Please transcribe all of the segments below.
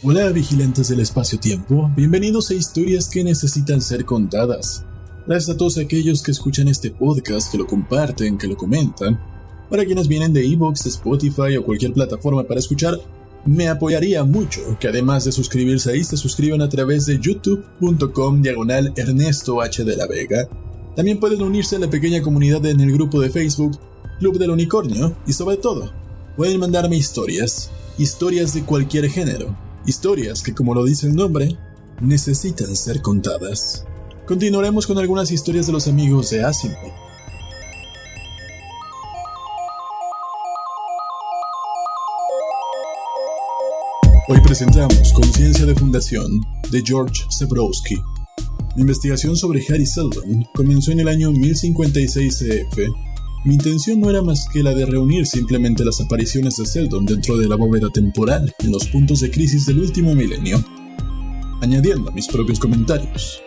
Hola vigilantes del espacio-tiempo, bienvenidos a historias que necesitan ser contadas. Gracias a todos aquellos que escuchan este podcast, que lo comparten, que lo comentan. Para quienes vienen de Evox, Spotify o cualquier plataforma para escuchar, me apoyaría mucho que además de suscribirse ahí se suscriban a través de youtube.com diagonal Ernesto H de la Vega. También pueden unirse a la pequeña comunidad en el grupo de Facebook Club del Unicornio y sobre todo, pueden mandarme historias, historias de cualquier género, historias que como lo dice el nombre, necesitan ser contadas. Continuaremos con algunas historias de los amigos de Asimov. Hoy presentamos Conciencia de Fundación de George Zebrowski. Mi investigación sobre Harry Seldon comenzó en el año 1056 CF. Mi intención no era más que la de reunir simplemente las apariciones de Seldon dentro de la bóveda temporal en los puntos de crisis del último milenio, añadiendo mis propios comentarios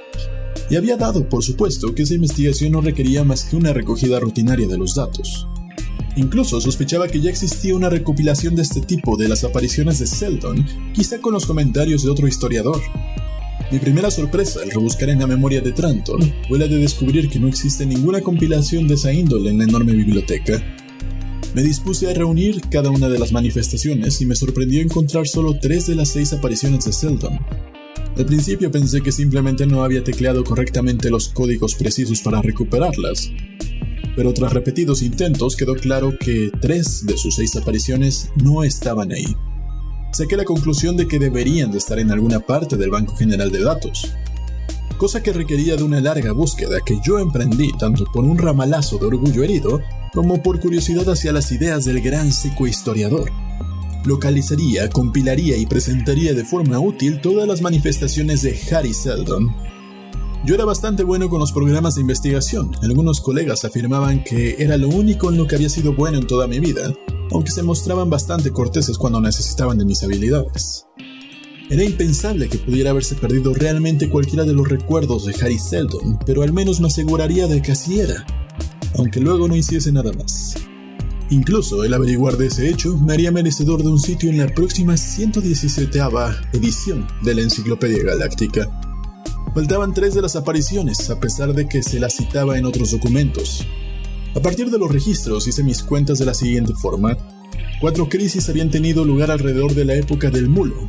y había dado por supuesto que esa investigación no requería más que una recogida rutinaria de los datos. Incluso sospechaba que ya existía una recopilación de este tipo de las apariciones de Seldon, quizá con los comentarios de otro historiador. Mi primera sorpresa al rebuscar en la memoria de Trantor fue la de descubrir que no existe ninguna compilación de esa índole en la enorme biblioteca. Me dispuse a reunir cada una de las manifestaciones y me sorprendió encontrar solo tres de las seis apariciones de Seldon, al principio pensé que simplemente no había tecleado correctamente los códigos precisos para recuperarlas, pero tras repetidos intentos quedó claro que tres de sus seis apariciones no estaban ahí. Saqué la conclusión de que deberían de estar en alguna parte del Banco General de Datos, cosa que requería de una larga búsqueda que yo emprendí tanto por un ramalazo de orgullo herido como por curiosidad hacia las ideas del gran psicohistoriador localizaría, compilaría y presentaría de forma útil todas las manifestaciones de Harry Seldon. Yo era bastante bueno con los programas de investigación. Algunos colegas afirmaban que era lo único en lo que había sido bueno en toda mi vida, aunque se mostraban bastante corteses cuando necesitaban de mis habilidades. Era impensable que pudiera haberse perdido realmente cualquiera de los recuerdos de Harry Seldon, pero al menos me aseguraría de que así era, aunque luego no hiciese nada más. Incluso el averiguar de ese hecho me haría merecedor de un sitio en la próxima 117 edición de la Enciclopedia Galáctica. Faltaban tres de las apariciones, a pesar de que se las citaba en otros documentos. A partir de los registros hice mis cuentas de la siguiente forma. Cuatro crisis habían tenido lugar alrededor de la época del mulo,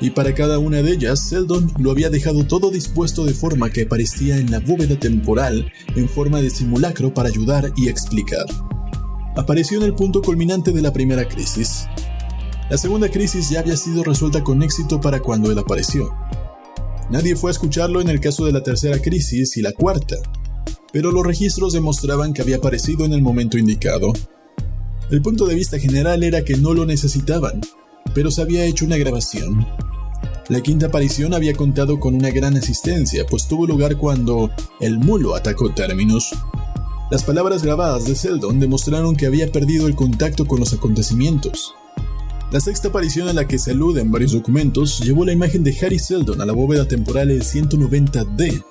y para cada una de ellas, Seldon lo había dejado todo dispuesto de forma que parecía en la bóveda temporal en forma de simulacro para ayudar y explicar apareció en el punto culminante de la primera crisis. La segunda crisis ya había sido resuelta con éxito para cuando él apareció. Nadie fue a escucharlo en el caso de la tercera crisis y la cuarta, pero los registros demostraban que había aparecido en el momento indicado. El punto de vista general era que no lo necesitaban, pero se había hecho una grabación. La quinta aparición había contado con una gran asistencia, pues tuvo lugar cuando el mulo atacó Terminus, las palabras grabadas de Seldon demostraron que había perdido el contacto con los acontecimientos. La sexta aparición a la que se alude en varios documentos llevó la imagen de Harry Seldon a la bóveda temporal el 190D,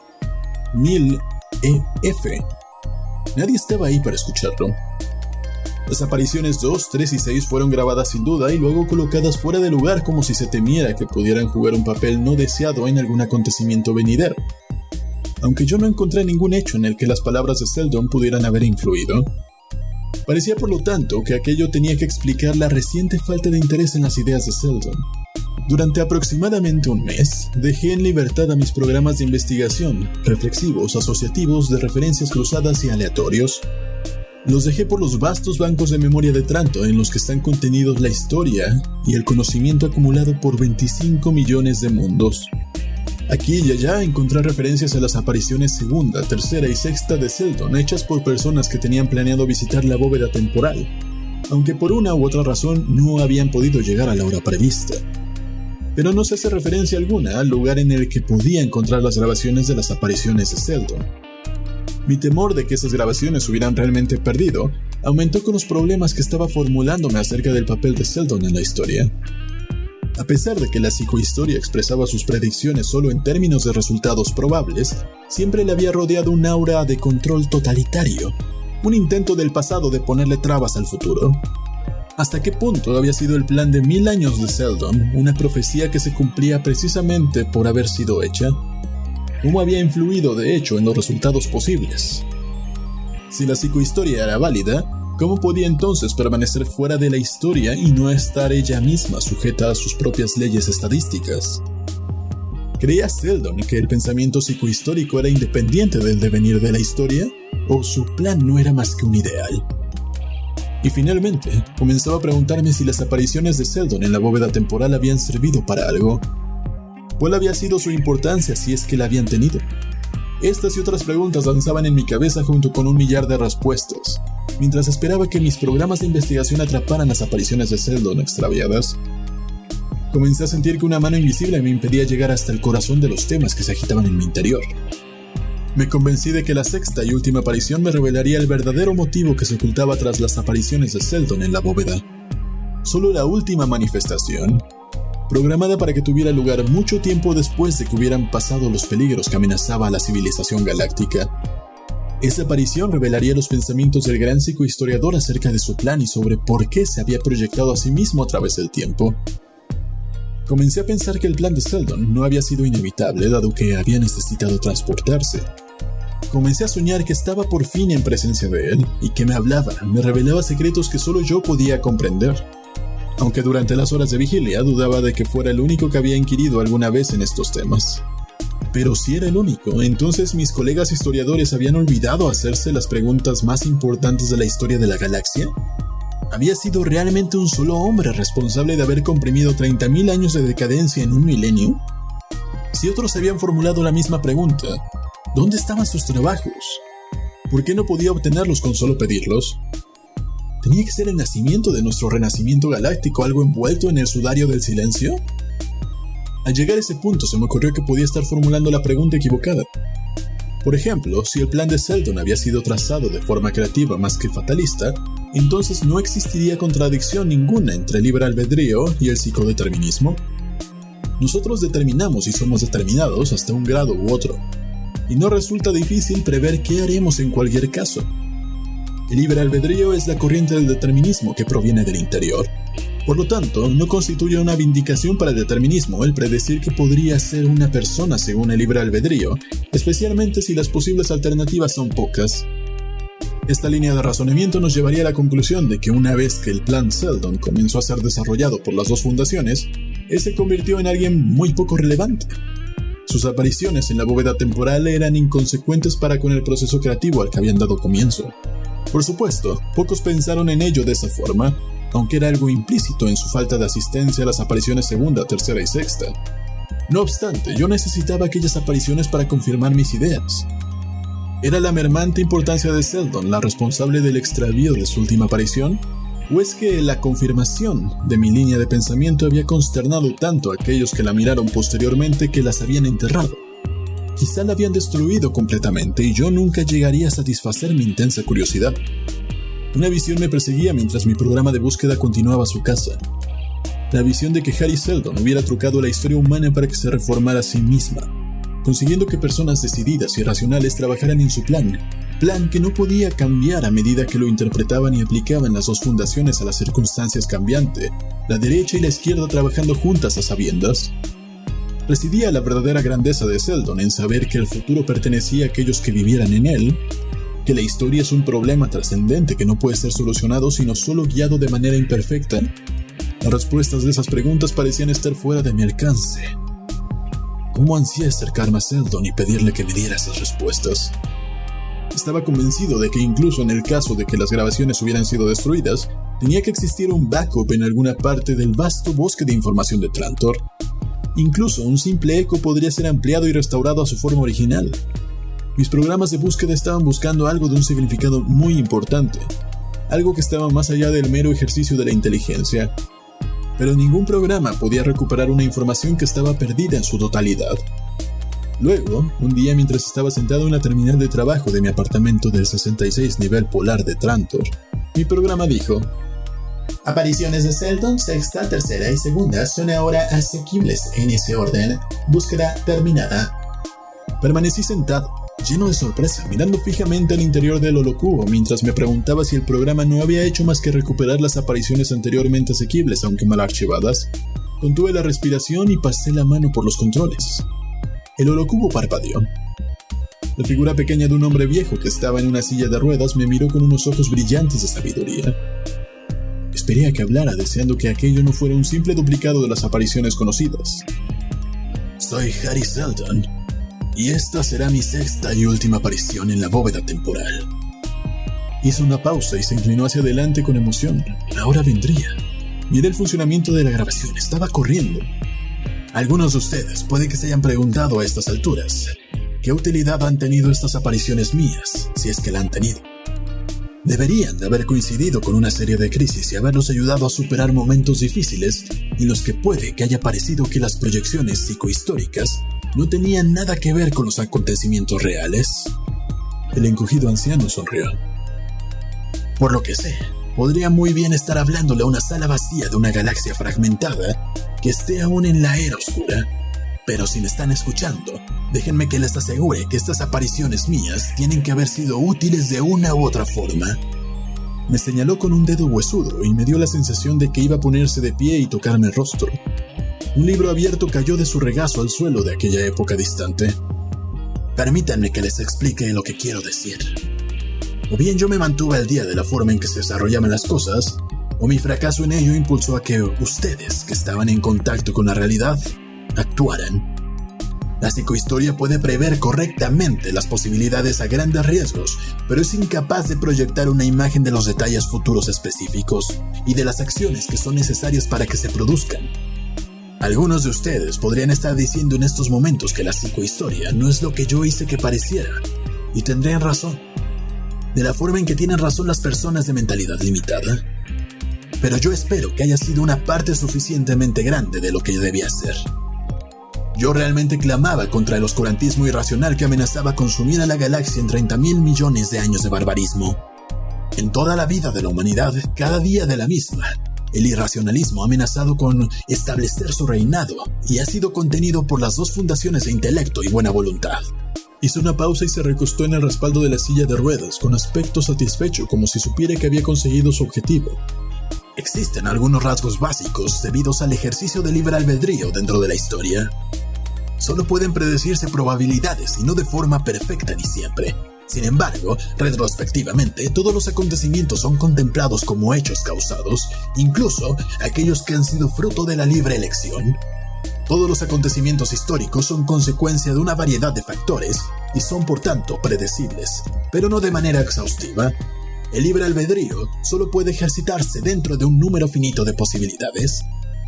1000EF. Nadie estaba ahí para escucharlo. Las apariciones 2, 3 y 6 fueron grabadas sin duda y luego colocadas fuera de lugar como si se temiera que pudieran jugar un papel no deseado en algún acontecimiento venidero aunque yo no encontré ningún hecho en el que las palabras de Seldon pudieran haber influido. Parecía por lo tanto que aquello tenía que explicar la reciente falta de interés en las ideas de Seldon. Durante aproximadamente un mes, dejé en libertad a mis programas de investigación, reflexivos, asociativos, de referencias cruzadas y aleatorios. Los dejé por los vastos bancos de memoria de Tranto en los que están contenidos la historia y el conocimiento acumulado por 25 millones de mundos. Aquí y allá encontré referencias a las apariciones segunda, tercera y sexta de Seldon hechas por personas que tenían planeado visitar la bóveda temporal, aunque por una u otra razón no habían podido llegar a la hora prevista. Pero no se hace referencia alguna al lugar en el que podía encontrar las grabaciones de las apariciones de Seldon. Mi temor de que esas grabaciones hubieran realmente perdido aumentó con los problemas que estaba formulándome acerca del papel de Seldon en la historia. A pesar de que la psicohistoria expresaba sus predicciones solo en términos de resultados probables, siempre le había rodeado un aura de control totalitario, un intento del pasado de ponerle trabas al futuro. ¿Hasta qué punto había sido el plan de mil años de Seldon una profecía que se cumplía precisamente por haber sido hecha? ¿Cómo había influido de hecho en los resultados posibles? Si la psicohistoria era válida, ¿cómo podía entonces permanecer fuera de la historia y no estar ella misma sujeta a sus propias leyes estadísticas? ¿Creía Seldon que el pensamiento psicohistórico era independiente del devenir de la historia? ¿O su plan no era más que un ideal? Y finalmente, comenzaba a preguntarme si las apariciones de Seldon en la bóveda temporal habían servido para algo. ¿Cuál había sido su importancia si es que la habían tenido? Estas y otras preguntas danzaban en mi cabeza junto con un millar de respuestas, mientras esperaba que mis programas de investigación atraparan las apariciones de Seldon extraviadas. Comencé a sentir que una mano invisible me impedía llegar hasta el corazón de los temas que se agitaban en mi interior. Me convencí de que la sexta y última aparición me revelaría el verdadero motivo que se ocultaba tras las apariciones de Seldon en la bóveda. Solo la última manifestación, programada para que tuviera lugar mucho tiempo después de que hubieran pasado los peligros que amenazaba a la civilización galáctica. Esa aparición revelaría los pensamientos del gran psicohistoriador acerca de su plan y sobre por qué se había proyectado a sí mismo a través del tiempo. Comencé a pensar que el plan de Seldon no había sido inevitable dado que había necesitado transportarse. Comencé a soñar que estaba por fin en presencia de él y que me hablaba, me revelaba secretos que solo yo podía comprender. Aunque durante las horas de vigilia dudaba de que fuera el único que había inquirido alguna vez en estos temas. Pero si era el único, entonces mis colegas historiadores habían olvidado hacerse las preguntas más importantes de la historia de la galaxia. ¿Había sido realmente un solo hombre responsable de haber comprimido 30.000 años de decadencia en un milenio? Si otros habían formulado la misma pregunta, ¿Dónde estaban sus trabajos? ¿Por qué no podía obtenerlos con solo pedirlos? ¿Tenía que ser el nacimiento de nuestro renacimiento galáctico algo envuelto en el sudario del silencio? Al llegar a ese punto se me ocurrió que podía estar formulando la pregunta equivocada. Por ejemplo, si el plan de Seldon había sido trazado de forma creativa más que fatalista, entonces no existiría contradicción ninguna entre el libre albedrío y el psicodeterminismo. Nosotros determinamos y somos determinados hasta un grado u otro, y no resulta difícil prever qué haremos en cualquier caso. El libre albedrío es la corriente del determinismo que proviene del interior. Por lo tanto, no constituye una vindicación para el determinismo el predecir que podría ser una persona según el libre albedrío, especialmente si las posibles alternativas son pocas. Esta línea de razonamiento nos llevaría a la conclusión de que una vez que el plan Seldon comenzó a ser desarrollado por las dos fundaciones, él se convirtió en alguien muy poco relevante. Sus apariciones en la bóveda temporal eran inconsecuentes para con el proceso creativo al que habían dado comienzo. Por supuesto, pocos pensaron en ello de esa forma, aunque era algo implícito en su falta de asistencia a las apariciones segunda, tercera y sexta. No obstante, yo necesitaba aquellas apariciones para confirmar mis ideas. ¿Era la mermante importancia de Seldon la responsable del extravío de su última aparición? ¿O es que la confirmación de mi línea de pensamiento había consternado tanto a aquellos que la miraron posteriormente que las habían enterrado? Quizá la habían destruido completamente y yo nunca llegaría a satisfacer mi intensa curiosidad. Una visión me perseguía mientras mi programa de búsqueda continuaba su casa. La visión de que Harry Seldon hubiera trucado la historia humana para que se reformara a sí misma, consiguiendo que personas decididas y racionales trabajaran en su plan plan que no podía cambiar a medida que lo interpretaban y aplicaban las dos fundaciones a las circunstancias cambiantes, la derecha y la izquierda trabajando juntas a sabiendas. Residía la verdadera grandeza de Seldon en saber que el futuro pertenecía a aquellos que vivieran en él, que la historia es un problema trascendente que no puede ser solucionado sino solo guiado de manera imperfecta. Las respuestas de esas preguntas parecían estar fuera de mi alcance. ¿Cómo ansía acercarme a Seldon y pedirle que me diera esas respuestas? Estaba convencido de que incluso en el caso de que las grabaciones hubieran sido destruidas, tenía que existir un backup en alguna parte del vasto bosque de información de Trantor. Incluso un simple eco podría ser ampliado y restaurado a su forma original. Mis programas de búsqueda estaban buscando algo de un significado muy importante, algo que estaba más allá del mero ejercicio de la inteligencia. Pero ningún programa podía recuperar una información que estaba perdida en su totalidad. Luego, un día mientras estaba sentado en la terminal de trabajo de mi apartamento del 66 nivel polar de Trantor, mi programa dijo, Apariciones de Seldon, sexta, tercera y segunda son ahora asequibles en ese orden. Búsqueda terminada. Permanecí sentado, lleno de sorpresa, mirando fijamente al interior del holocubo mientras me preguntaba si el programa no había hecho más que recuperar las apariciones anteriormente asequibles, aunque mal archivadas. Contuve la respiración y pasé la mano por los controles. El holocubo parpadeó. La figura pequeña de un hombre viejo que estaba en una silla de ruedas me miró con unos ojos brillantes de sabiduría. Esperé a que hablara, deseando que aquello no fuera un simple duplicado de las apariciones conocidas. Soy Harry Seldon, y esta será mi sexta y última aparición en la bóveda temporal. Hizo una pausa y se inclinó hacia adelante con emoción. Ahora vendría. Miré el funcionamiento de la grabación, estaba corriendo. Algunos de ustedes puede que se hayan preguntado a estas alturas, ¿qué utilidad han tenido estas apariciones mías, si es que la han tenido? Deberían de haber coincidido con una serie de crisis y haberlos ayudado a superar momentos difíciles en los que puede que haya parecido que las proyecciones psicohistóricas no tenían nada que ver con los acontecimientos reales. El encogido anciano sonrió. Por lo que sé, podría muy bien estar hablándole a una sala vacía de una galaxia fragmentada que esté aún en la era oscura. Pero si me están escuchando, déjenme que les asegure que estas apariciones mías tienen que haber sido útiles de una u otra forma. Me señaló con un dedo huesudo y me dio la sensación de que iba a ponerse de pie y tocarme el rostro. Un libro abierto cayó de su regazo al suelo de aquella época distante. Permítanme que les explique lo que quiero decir. O bien yo me mantuve al día de la forma en que se desarrollaban las cosas, o mi fracaso en ello impulsó a que ustedes, que estaban en contacto con la realidad, actuaran. La psicohistoria puede prever correctamente las posibilidades a grandes riesgos, pero es incapaz de proyectar una imagen de los detalles futuros específicos y de las acciones que son necesarias para que se produzcan. Algunos de ustedes podrían estar diciendo en estos momentos que la psicohistoria no es lo que yo hice que pareciera, y tendrían razón, de la forma en que tienen razón las personas de mentalidad limitada. Pero yo espero que haya sido una parte suficientemente grande de lo que debía ser. Yo realmente clamaba contra el oscurantismo irracional que amenazaba consumir a la galaxia en 30 mil millones de años de barbarismo. En toda la vida de la humanidad, cada día de la misma, el irracionalismo ha amenazado con establecer su reinado y ha sido contenido por las dos fundaciones de intelecto y buena voluntad. Hizo una pausa y se recostó en el respaldo de la silla de ruedas con aspecto satisfecho como si supiera que había conseguido su objetivo. Existen algunos rasgos básicos debidos al ejercicio de libre albedrío dentro de la historia. Solo pueden predecirse probabilidades y no de forma perfecta ni siempre. Sin embargo, retrospectivamente, todos los acontecimientos son contemplados como hechos causados, incluso aquellos que han sido fruto de la libre elección. Todos los acontecimientos históricos son consecuencia de una variedad de factores y son por tanto predecibles, pero no de manera exhaustiva. El libre albedrío solo puede ejercitarse dentro de un número finito de posibilidades.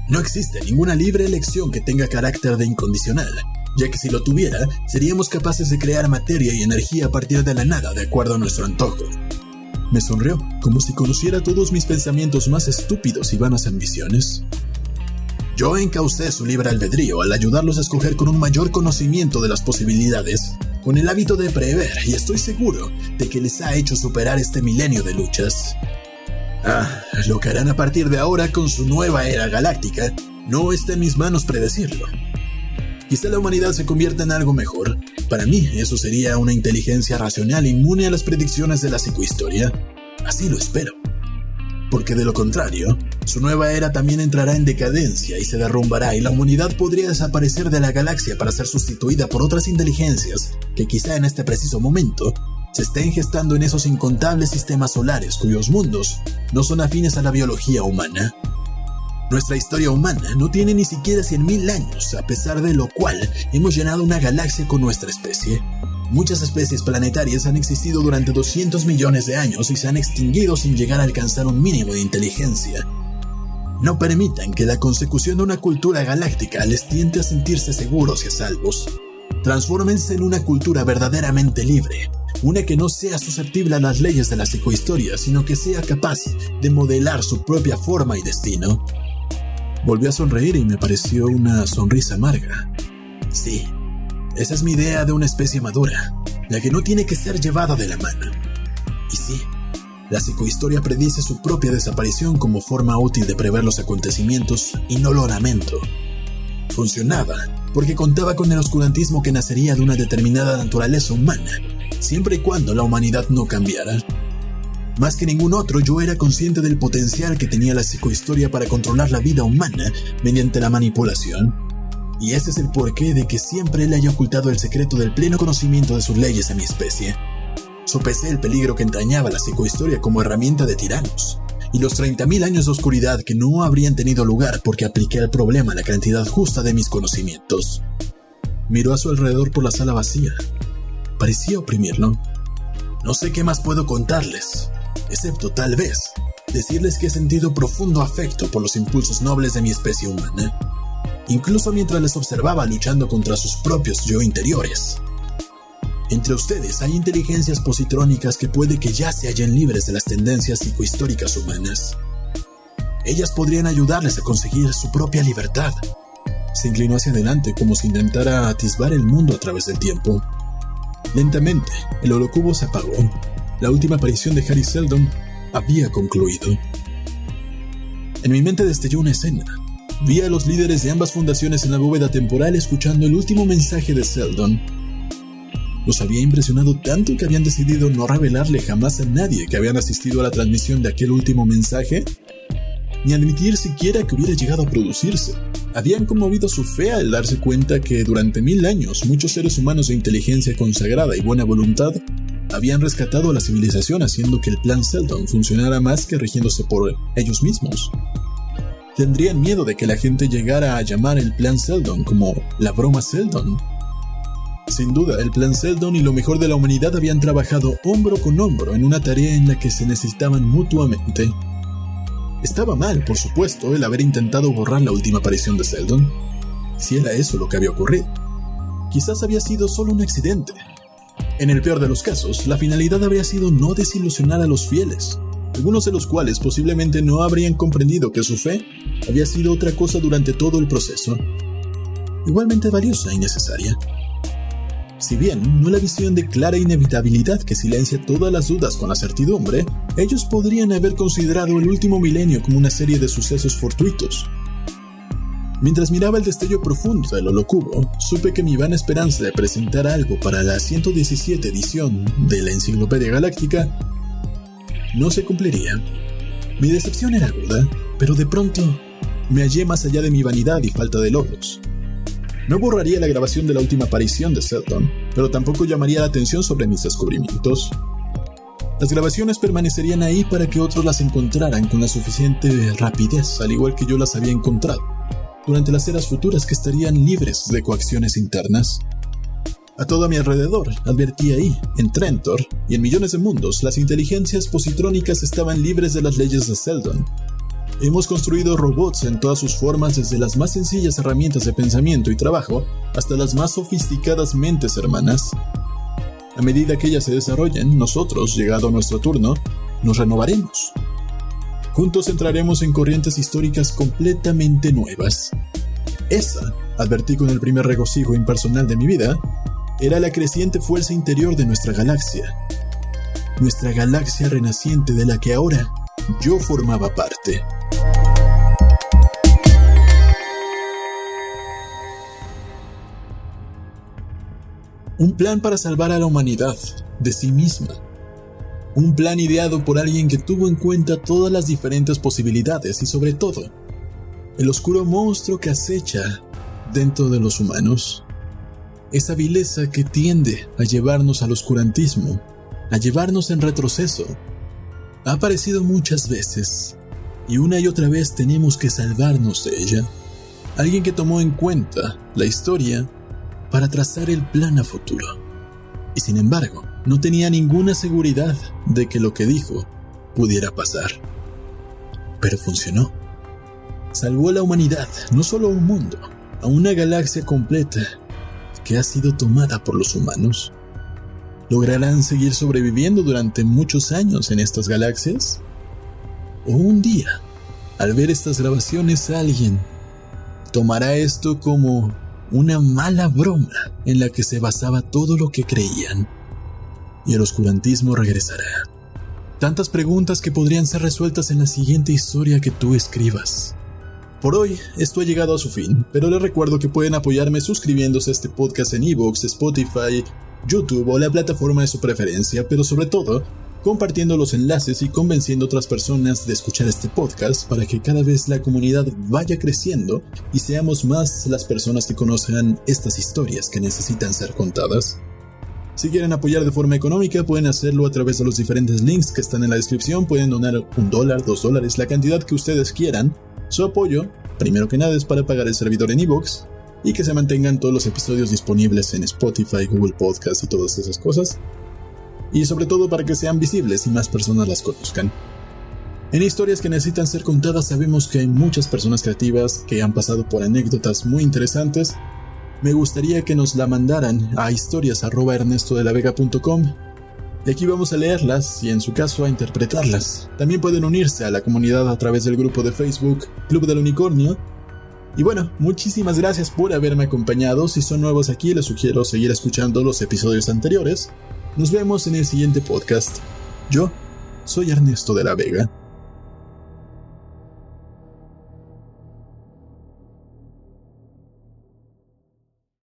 No existe ninguna libre elección que tenga carácter de incondicional, ya que si lo tuviera, seríamos capaces de crear materia y energía a partir de la nada de acuerdo a nuestro antojo. Me sonrió, como si conociera todos mis pensamientos más estúpidos y vanas ambiciones. Yo encaucé su libre albedrío al ayudarlos a escoger con un mayor conocimiento de las posibilidades, con el hábito de prever, y estoy seguro de que les ha hecho superar este milenio de luchas. Ah, lo que harán a partir de ahora con su nueva era galáctica no está en mis manos predecirlo. Quizá la humanidad se convierta en algo mejor. Para mí, eso sería una inteligencia racional inmune a las predicciones de la psicohistoria. Así lo espero. Porque de lo contrario, su nueva era también entrará en decadencia y se derrumbará y la humanidad podría desaparecer de la galaxia para ser sustituida por otras inteligencias que quizá en este preciso momento se estén gestando en esos incontables sistemas solares cuyos mundos no son afines a la biología humana. Nuestra historia humana no tiene ni siquiera 100.000 años, a pesar de lo cual hemos llenado una galaxia con nuestra especie. Muchas especies planetarias han existido durante 200 millones de años y se han extinguido sin llegar a alcanzar un mínimo de inteligencia. No permitan que la consecución de una cultura galáctica les tiente a sentirse seguros y a salvos. Transfórmense en una cultura verdaderamente libre, una que no sea susceptible a las leyes de la psicohistoria, sino que sea capaz de modelar su propia forma y destino. Volvió a sonreír y me pareció una sonrisa amarga. Sí, esa es mi idea de una especie madura, la que no tiene que ser llevada de la mano. Y sí, la psicohistoria predice su propia desaparición como forma útil de prever los acontecimientos y no lo lamento. Funcionaba porque contaba con el oscurantismo que nacería de una determinada naturaleza humana, siempre y cuando la humanidad no cambiara. Más que ningún otro, yo era consciente del potencial que tenía la psicohistoria para controlar la vida humana mediante la manipulación. Y ese es el porqué de que siempre le haya ocultado el secreto del pleno conocimiento de sus leyes a mi especie. Sopesé el peligro que entrañaba la psicohistoria como herramienta de tiranos, y los 30.000 años de oscuridad que no habrían tenido lugar porque apliqué al problema la cantidad justa de mis conocimientos. Miró a su alrededor por la sala vacía. Parecía oprimirlo. No sé qué más puedo contarles, excepto tal vez decirles que he sentido profundo afecto por los impulsos nobles de mi especie humana, incluso mientras les observaba luchando contra sus propios yo interiores. Entre ustedes hay inteligencias positrónicas que puede que ya se hallen libres de las tendencias psicohistóricas humanas. Ellas podrían ayudarles a conseguir su propia libertad. Se inclinó hacia adelante como si intentara atisbar el mundo a través del tiempo. Lentamente, el holocubo se apagó la última aparición de Harry Seldon había concluido. En mi mente destelló una escena. Vi a los líderes de ambas fundaciones en la bóveda temporal escuchando el último mensaje de Seldon. Los había impresionado tanto que habían decidido no revelarle jamás a nadie que habían asistido a la transmisión de aquel último mensaje, ni admitir siquiera que hubiera llegado a producirse. Habían conmovido su fe al darse cuenta que durante mil años muchos seres humanos de inteligencia consagrada y buena voluntad habían rescatado a la civilización haciendo que el plan Seldon funcionara más que rigiéndose por ellos mismos. Tendrían miedo de que la gente llegara a llamar el plan Seldon como la broma Seldon. Sin duda, el plan Seldon y lo mejor de la humanidad habían trabajado hombro con hombro en una tarea en la que se necesitaban mutuamente. Estaba mal, por supuesto, el haber intentado borrar la última aparición de Seldon, si era eso lo que había ocurrido. Quizás había sido solo un accidente, en el peor de los casos, la finalidad habría sido no desilusionar a los fieles, algunos de los cuales posiblemente no habrían comprendido que su fe había sido otra cosa durante todo el proceso, igualmente valiosa y necesaria. Si bien no la visión de clara inevitabilidad que silencia todas las dudas con la certidumbre, ellos podrían haber considerado el último milenio como una serie de sucesos fortuitos, Mientras miraba el destello profundo del holocubo, supe que mi vana esperanza de presentar algo para la 117 edición de la Enciclopedia Galáctica no se cumpliría. Mi decepción era aguda, pero de pronto me hallé más allá de mi vanidad y falta de logros. No borraría la grabación de la última aparición de Selton, pero tampoco llamaría la atención sobre mis descubrimientos. Las grabaciones permanecerían ahí para que otros las encontraran con la suficiente rapidez, al igual que yo las había encontrado durante las eras futuras que estarían libres de coacciones internas. A todo mi alrededor, advertí ahí, en Trentor y en millones de mundos, las inteligencias positrónicas estaban libres de las leyes de Seldon. Hemos construido robots en todas sus formas desde las más sencillas herramientas de pensamiento y trabajo hasta las más sofisticadas mentes hermanas. A medida que ellas se desarrollen, nosotros, llegado nuestro turno, nos renovaremos Juntos entraremos en corrientes históricas completamente nuevas. Esa, advertí con el primer regocijo impersonal de mi vida, era la creciente fuerza interior de nuestra galaxia. Nuestra galaxia renaciente de la que ahora yo formaba parte. Un plan para salvar a la humanidad de sí misma un plan ideado por alguien que tuvo en cuenta todas las diferentes posibilidades y sobre todo, el oscuro monstruo que acecha dentro de los humanos. Esa vileza que tiende a llevarnos al oscurantismo, a llevarnos en retroceso, ha aparecido muchas veces y una y otra vez tenemos que salvarnos de ella. Alguien que tomó en cuenta la historia para trazar el plan a futuro. Y sin embargo, no tenía ninguna seguridad de que lo que dijo pudiera pasar. Pero funcionó. Salvó a la humanidad, no solo a un mundo, a una galaxia completa que ha sido tomada por los humanos. ¿Lograrán seguir sobreviviendo durante muchos años en estas galaxias? ¿O un día, al ver estas grabaciones, alguien tomará esto como una mala broma en la que se basaba todo lo que creían? y el oscurantismo regresará. Tantas preguntas que podrían ser resueltas en la siguiente historia que tú escribas. Por hoy, esto ha llegado a su fin, pero les recuerdo que pueden apoyarme suscribiéndose a este podcast en Evox, Spotify, YouTube o la plataforma de su preferencia, pero sobre todo, compartiendo los enlaces y convenciendo a otras personas de escuchar este podcast para que cada vez la comunidad vaya creciendo y seamos más las personas que conozcan estas historias que necesitan ser contadas. Si quieren apoyar de forma económica, pueden hacerlo a través de los diferentes links que están en la descripción. Pueden donar un dólar, dos dólares, la cantidad que ustedes quieran. Su apoyo, primero que nada, es para pagar el servidor en iVoox y que se mantengan todos los episodios disponibles en Spotify, Google Podcast y todas esas cosas. Y sobre todo para que sean visibles y más personas las conozcan. En historias que necesitan ser contadas sabemos que hay muchas personas creativas que han pasado por anécdotas muy interesantes. Me gustaría que nos la mandaran a historias.ernestodelavega.com y aquí vamos a leerlas y en su caso a interpretarlas. También pueden unirse a la comunidad a través del grupo de Facebook Club del Unicornio. Y bueno, muchísimas gracias por haberme acompañado. Si son nuevos aquí, les sugiero seguir escuchando los episodios anteriores. Nos vemos en el siguiente podcast. Yo soy Ernesto de la Vega.